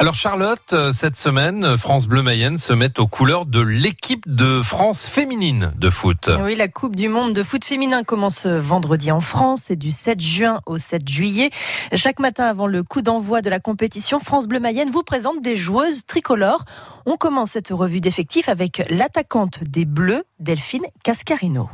Alors Charlotte, euh, cette semaine, France Bleu Mayenne se met aux couleurs de l'équipe de France féminine de foot. Oui, la Coupe du Monde de foot féminin commence vendredi en France. C'est du 7 juin au 7 juillet. Chaque matin avant le coup d'envoi de la compétition, France Bleu Mayenne vous présente des joueuses tricolores. On commence cette revue d'effectifs avec l'attaquante des Bleus, Delphine Cascarino.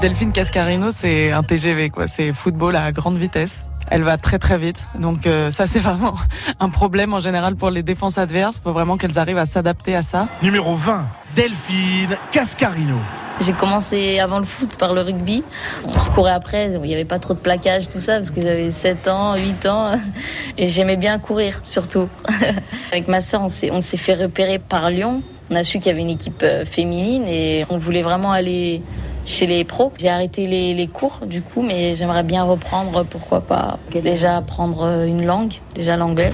Delphine Cascarino, c'est un TGV, quoi. C'est football à grande vitesse elle va très très vite. Donc euh, ça c'est vraiment un problème en général pour les défenses adverses. Il faut vraiment qu'elles arrivent à s'adapter à ça. Numéro 20, Delphine Cascarino. J'ai commencé avant le foot par le rugby. On se courait après, il n'y avait pas trop de plaquage, tout ça, parce que j'avais 7 ans, 8 ans. Et j'aimais bien courir, surtout. Avec ma soeur, on s'est fait repérer par Lyon. On a su qu'il y avait une équipe euh, féminine et on voulait vraiment aller chez les pros. J'ai arrêté les, cours du coup, mais j'aimerais bien reprendre, pourquoi pas, déjà apprendre une langue, déjà l'anglais.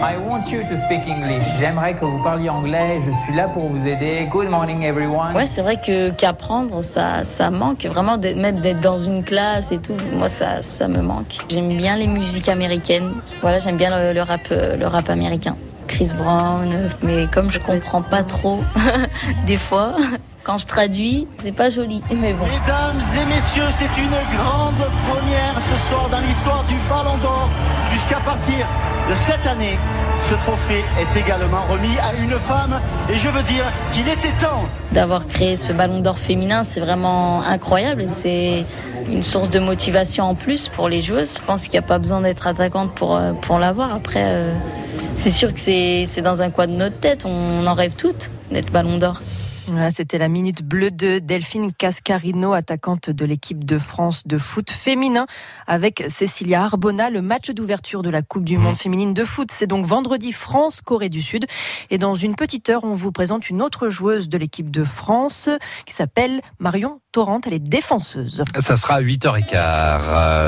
I want you to speak English. J'aimerais que vous parliez anglais. Je suis là pour vous aider. Good morning everyone. Ouais, c'est vrai que qu'apprendre, ça, ça manque vraiment même d'être dans une classe et tout. Moi, ça, ça me manque. J'aime bien les musiques américaines. Voilà, j'aime bien le, le rap, le rap américain. Chris Brown, mais comme je comprends pas trop des fois, quand je traduis, c'est pas joli, mais bon. Mesdames et messieurs, c'est une grande première ce soir dans l'histoire du Ballon d'Or. Jusqu'à partir de cette année, ce trophée est également remis à une femme et je veux dire qu'il était temps. D'avoir créé ce Ballon d'Or féminin, c'est vraiment incroyable et c'est une source de motivation en plus pour les joueuses. Je pense qu'il n'y a pas besoin d'être attaquante pour, euh, pour l'avoir. Après, euh, c'est sûr que c'est dans un coin de notre tête. On en rêve toutes d'être Ballon d'Or. Voilà, c'était la minute bleue de Delphine Cascarino, attaquante de l'équipe de France de foot féminin, avec Cécilia Arbona. Le match d'ouverture de la Coupe du Monde mmh. féminine de foot, c'est donc vendredi France-Corée du Sud. Et dans une petite heure, on vous présente une autre joueuse de l'équipe de France qui s'appelle Marion Torrent. Elle est défenseuse. Ça sera à 8h15.